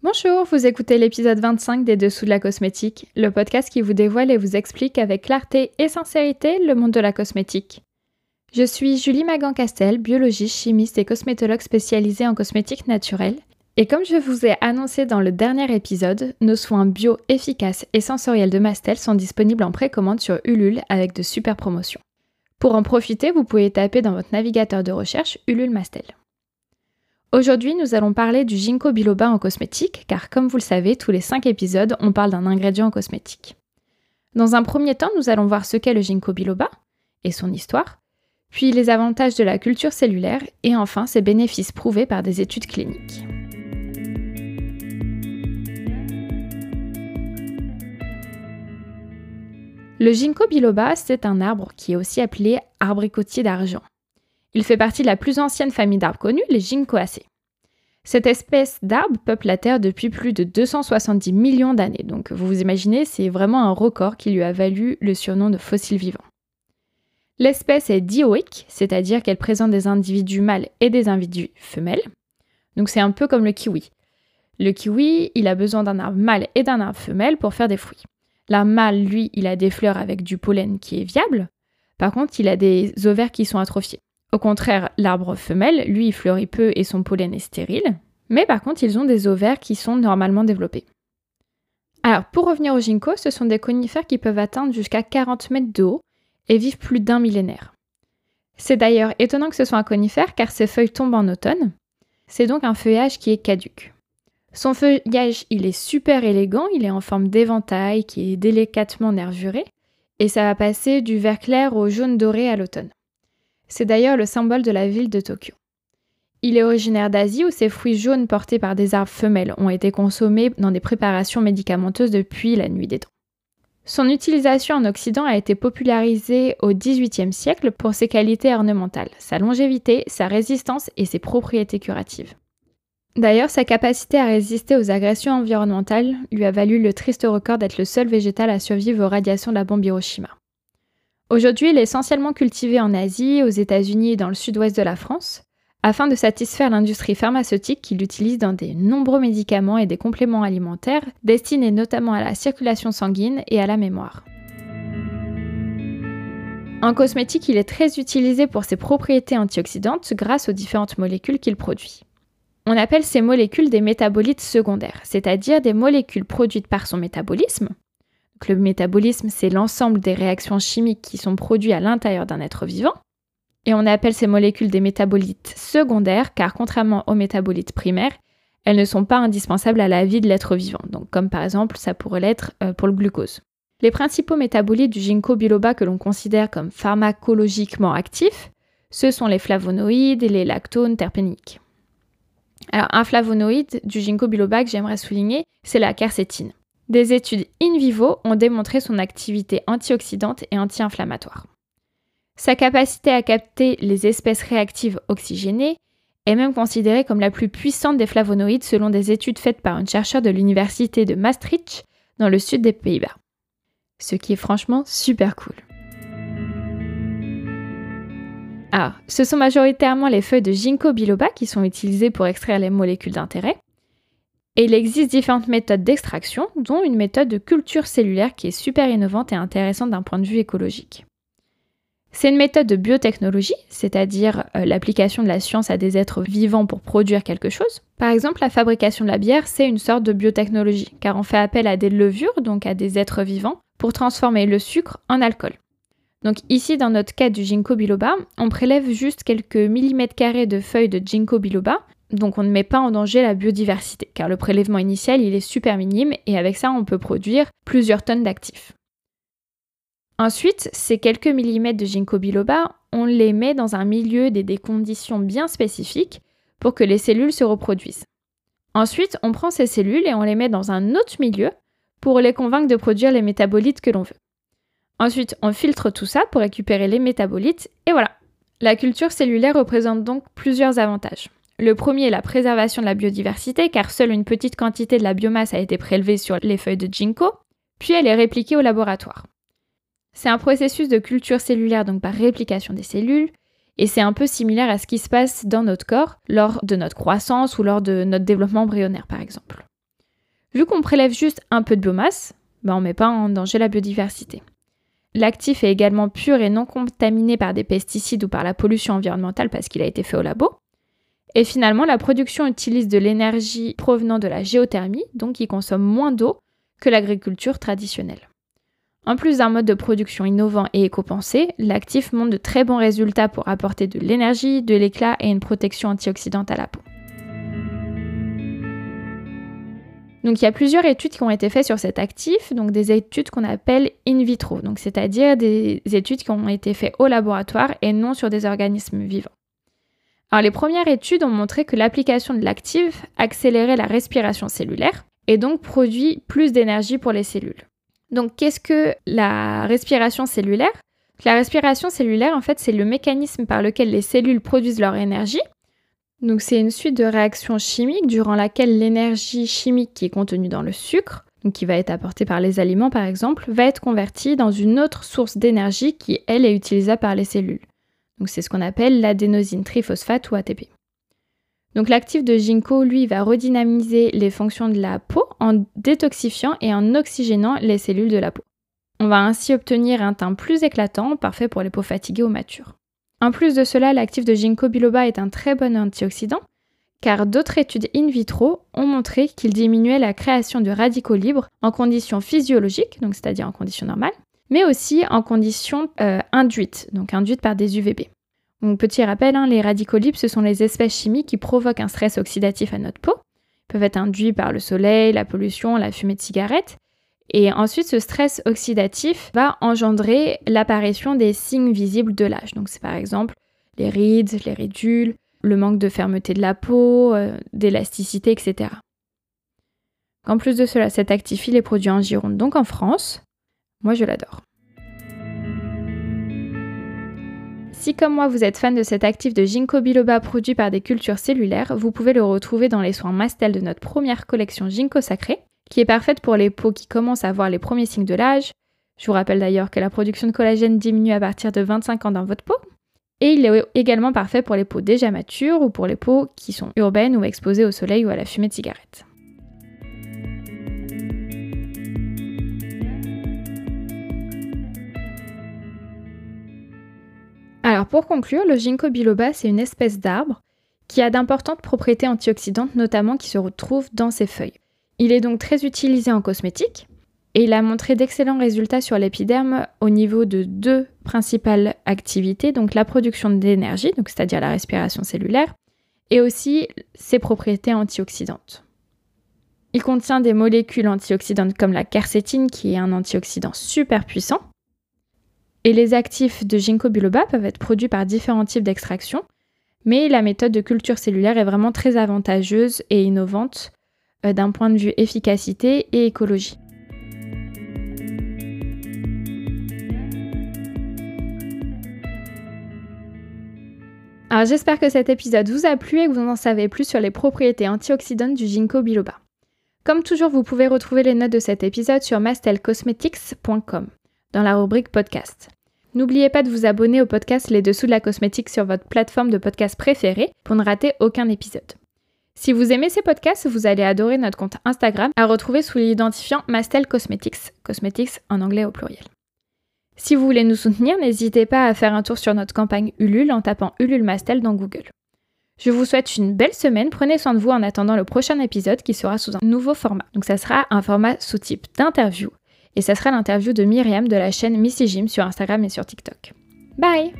Bonjour, vous écoutez l'épisode 25 des Dessous de la cosmétique, le podcast qui vous dévoile et vous explique avec clarté et sincérité le monde de la cosmétique. Je suis Julie Magan-Castel, biologiste, chimiste et cosmétologue spécialisée en cosmétique naturelle. Et comme je vous ai annoncé dans le dernier épisode, nos soins bio efficaces et sensoriels de Mastel sont disponibles en précommande sur Ulule avec de super promotions. Pour en profiter, vous pouvez taper dans votre navigateur de recherche Ulule Mastel. Aujourd'hui, nous allons parler du ginkgo biloba en cosmétique, car comme vous le savez, tous les 5 épisodes, on parle d'un ingrédient en cosmétique. Dans un premier temps, nous allons voir ce qu'est le ginkgo biloba et son histoire, puis les avantages de la culture cellulaire et enfin ses bénéfices prouvés par des études cliniques. Le ginkgo biloba, c'est un arbre qui est aussi appelé arbricotier d'argent. Il fait partie de la plus ancienne famille d'arbres connue, les Ginkgoaceae. Cette espèce d'arbre peuple la Terre depuis plus de 270 millions d'années, donc vous vous imaginez, c'est vraiment un record qui lui a valu le surnom de fossile vivant. L'espèce est dioïque, c'est-à-dire qu'elle présente des individus mâles et des individus femelles. Donc c'est un peu comme le kiwi. Le kiwi, il a besoin d'un arbre mâle et d'un arbre femelle pour faire des fruits. L'arbre mâle, lui, il a des fleurs avec du pollen qui est viable. Par contre, il a des ovaires qui sont atrophiés. Au contraire, l'arbre femelle, lui, il fleurit peu et son pollen est stérile, mais par contre, ils ont des ovaires qui sont normalement développés. Alors, pour revenir au ginkgo, ce sont des conifères qui peuvent atteindre jusqu'à 40 mètres de haut et vivent plus d'un millénaire. C'est d'ailleurs étonnant que ce soit un conifère car ses feuilles tombent en automne. C'est donc un feuillage qui est caduque. Son feuillage, il est super élégant, il est en forme d'éventail qui est délicatement nervuré et ça va passer du vert clair au jaune doré à l'automne. C'est d'ailleurs le symbole de la ville de Tokyo. Il est originaire d'Asie où ses fruits jaunes portés par des arbres femelles ont été consommés dans des préparations médicamenteuses depuis la nuit des temps. Son utilisation en Occident a été popularisée au XVIIIe siècle pour ses qualités ornementales, sa longévité, sa résistance et ses propriétés curatives. D'ailleurs, sa capacité à résister aux agressions environnementales lui a valu le triste record d'être le seul végétal à survivre aux radiations de la bombe Hiroshima. Aujourd'hui, il est essentiellement cultivé en Asie, aux États-Unis et dans le sud-ouest de la France, afin de satisfaire l'industrie pharmaceutique qui l'utilise dans de nombreux médicaments et des compléments alimentaires destinés notamment à la circulation sanguine et à la mémoire. En cosmétique, il est très utilisé pour ses propriétés antioxydantes grâce aux différentes molécules qu'il produit. On appelle ces molécules des métabolites secondaires, c'est-à-dire des molécules produites par son métabolisme, le métabolisme, c'est l'ensemble des réactions chimiques qui sont produites à l'intérieur d'un être vivant. Et on appelle ces molécules des métabolites secondaires car contrairement aux métabolites primaires, elles ne sont pas indispensables à la vie de l'être vivant. Donc comme par exemple ça pourrait l'être euh, pour le glucose. Les principaux métabolites du ginkgo biloba que l'on considère comme pharmacologiquement actifs, ce sont les flavonoïdes et les lactones terpéniques. Alors un flavonoïde du ginkgo biloba que j'aimerais souligner, c'est la quercétine. Des études in vivo ont démontré son activité antioxydante et anti-inflammatoire. Sa capacité à capter les espèces réactives oxygénées est même considérée comme la plus puissante des flavonoïdes selon des études faites par un chercheur de l'université de Maastricht dans le sud des Pays-Bas. Ce qui est franchement super cool. Alors, ce sont majoritairement les feuilles de ginkgo biloba qui sont utilisées pour extraire les molécules d'intérêt, et il existe différentes méthodes d'extraction, dont une méthode de culture cellulaire qui est super innovante et intéressante d'un point de vue écologique. C'est une méthode de biotechnologie, c'est-à-dire euh, l'application de la science à des êtres vivants pour produire quelque chose. Par exemple, la fabrication de la bière, c'est une sorte de biotechnologie, car on fait appel à des levures, donc à des êtres vivants, pour transformer le sucre en alcool. Donc ici, dans notre cas du ginkgo biloba, on prélève juste quelques millimètres carrés de feuilles de ginkgo biloba donc on ne met pas en danger la biodiversité, car le prélèvement initial il est super minime et avec ça on peut produire plusieurs tonnes d'actifs. Ensuite, ces quelques millimètres de ginkgo biloba, on les met dans un milieu des conditions bien spécifiques pour que les cellules se reproduisent. Ensuite, on prend ces cellules et on les met dans un autre milieu pour les convaincre de produire les métabolites que l'on veut. Ensuite, on filtre tout ça pour récupérer les métabolites et voilà. La culture cellulaire représente donc plusieurs avantages. Le premier est la préservation de la biodiversité, car seule une petite quantité de la biomasse a été prélevée sur les feuilles de ginkgo, puis elle est répliquée au laboratoire. C'est un processus de culture cellulaire, donc par réplication des cellules, et c'est un peu similaire à ce qui se passe dans notre corps lors de notre croissance ou lors de notre développement embryonnaire, par exemple. Vu qu'on prélève juste un peu de biomasse, ben on ne met pas en danger la biodiversité. L'actif est également pur et non contaminé par des pesticides ou par la pollution environnementale parce qu'il a été fait au labo. Et finalement, la production utilise de l'énergie provenant de la géothermie, donc qui consomme moins d'eau que l'agriculture traditionnelle. En plus d'un mode de production innovant et éco-pensé, l'actif montre de très bons résultats pour apporter de l'énergie, de l'éclat et une protection antioxydante à la peau. Donc il y a plusieurs études qui ont été faites sur cet actif, donc des études qu'on appelle in vitro, c'est-à-dire des études qui ont été faites au laboratoire et non sur des organismes vivants. Alors les premières études ont montré que l'application de l'actif accélérait la respiration cellulaire et donc produit plus d'énergie pour les cellules. Donc qu'est-ce que la respiration cellulaire? La respiration cellulaire, en fait, c'est le mécanisme par lequel les cellules produisent leur énergie. Donc c'est une suite de réactions chimiques durant laquelle l'énergie chimique qui est contenue dans le sucre, qui va être apportée par les aliments par exemple, va être convertie dans une autre source d'énergie qui, elle, est utilisable par les cellules. C'est ce qu'on appelle l'adénosine triphosphate ou ATP. Donc l'actif de ginkgo, lui, va redynamiser les fonctions de la peau en détoxifiant et en oxygénant les cellules de la peau. On va ainsi obtenir un teint plus éclatant, parfait pour les peaux fatiguées ou matures. En plus de cela, l'actif de ginkgo biloba est un très bon antioxydant, car d'autres études in vitro ont montré qu'il diminuait la création de radicaux libres en conditions physiologiques, donc c'est-à-dire en conditions normales, mais aussi en conditions euh, induites, donc induites par des UVB. Donc, petit rappel, hein, les radicaux ce sont les espèces chimiques qui provoquent un stress oxydatif à notre peau. Ils peuvent être induits par le soleil, la pollution, la fumée de cigarette. Et ensuite, ce stress oxydatif va engendrer l'apparition des signes visibles de l'âge. Donc, c'est par exemple les rides, les ridules, le manque de fermeté de la peau, euh, d'élasticité, etc. En plus de cela, cet actif, est produit en Gironde, donc en France. Moi, je l'adore. Si comme moi vous êtes fan de cet actif de ginkgo biloba produit par des cultures cellulaires, vous pouvez le retrouver dans les soins Mastel de notre première collection Ginkgo Sacré, qui est parfaite pour les peaux qui commencent à voir les premiers signes de l'âge. Je vous rappelle d'ailleurs que la production de collagène diminue à partir de 25 ans dans votre peau. Et il est également parfait pour les peaux déjà matures ou pour les peaux qui sont urbaines ou exposées au soleil ou à la fumée de cigarette. Alors pour conclure, le ginkgo biloba, c'est une espèce d'arbre qui a d'importantes propriétés antioxydantes, notamment qui se retrouvent dans ses feuilles. Il est donc très utilisé en cosmétique et il a montré d'excellents résultats sur l'épiderme au niveau de deux principales activités, donc la production d'énergie, c'est-à-dire la respiration cellulaire, et aussi ses propriétés antioxydantes. Il contient des molécules antioxydantes comme la quercétine qui est un antioxydant super puissant et les actifs de ginkgo biloba peuvent être produits par différents types d'extraction, mais la méthode de culture cellulaire est vraiment très avantageuse et innovante euh, d'un point de vue efficacité et écologie. Alors j'espère que cet épisode vous a plu et que vous en savez plus sur les propriétés antioxydantes du ginkgo biloba. Comme toujours, vous pouvez retrouver les notes de cet épisode sur mastelcosmetics.com la rubrique podcast. N'oubliez pas de vous abonner au podcast Les Dessous de la cosmétique sur votre plateforme de podcast préférée pour ne rater aucun épisode. Si vous aimez ces podcasts, vous allez adorer notre compte Instagram à retrouver sous l'identifiant Mastel Cosmetics, cosmetics en anglais au pluriel. Si vous voulez nous soutenir, n'hésitez pas à faire un tour sur notre campagne Ulule en tapant Ulule Mastel dans Google. Je vous souhaite une belle semaine, prenez soin de vous en attendant le prochain épisode qui sera sous un nouveau format. Donc ça sera un format sous type d'interview et ça sera l'interview de Myriam de la chaîne Missy Jim sur Instagram et sur TikTok. Bye